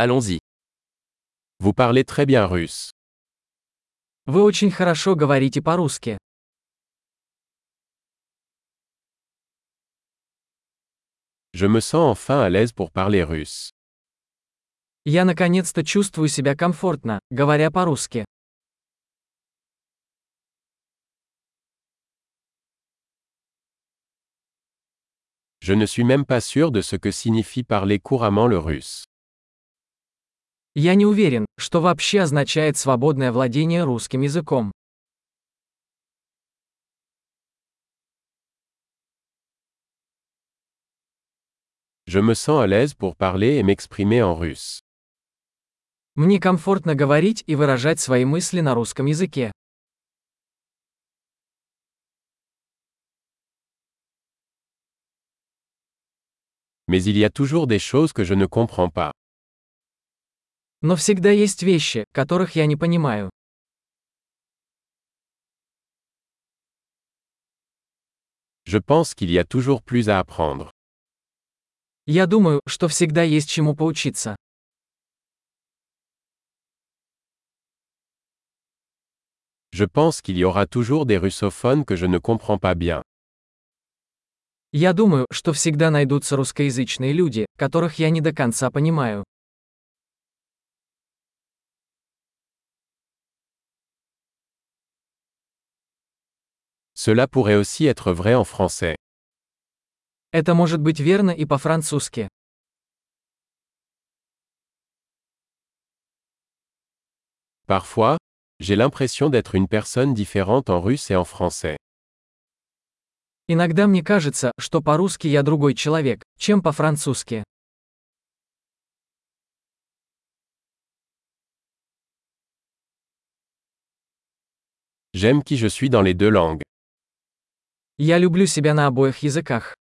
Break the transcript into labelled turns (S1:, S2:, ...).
S1: Allons-y. Vous parlez très bien russe.
S2: Вы очень хорошо говорите по-русски.
S1: Je me sens enfin à l'aise pour parler russe.
S2: Я наконец-то чувствую себя комфортно, говоря по-русски.
S1: Je ne suis même pas sûr de ce que signifie parler couramment le russe.
S2: Я не уверен, что вообще означает свободное владение русским языком.
S1: Je me sens à l'aise pour parler et m'exprimer en russe.
S2: Мне комфортно говорить и выражать свои мысли на русском языке.
S1: Mais il y a toujours des choses que je ne comprends pas.
S2: Но всегда есть вещи, которых я не понимаю.
S1: Je pense qu'il y a toujours plus à apprendre.
S2: Я думаю, что всегда есть чему поучиться.
S1: Je pense qu'il y aura toujours des russophones que je ne comprends pas bien.
S2: Я думаю, что всегда найдутся русскоязычные люди, которых я не до конца понимаю.
S1: Cela pourrait aussi être vrai en français.
S2: Это может быть верно и по-французски.
S1: Parfois, j'ai l'impression d'être une personne différente en russe et en français.
S2: Иногда мне кажется, что по-русски я другой человек, чем по-французски.
S1: J'aime qui je suis dans les deux langues.
S2: Я люблю себя на обоих языках.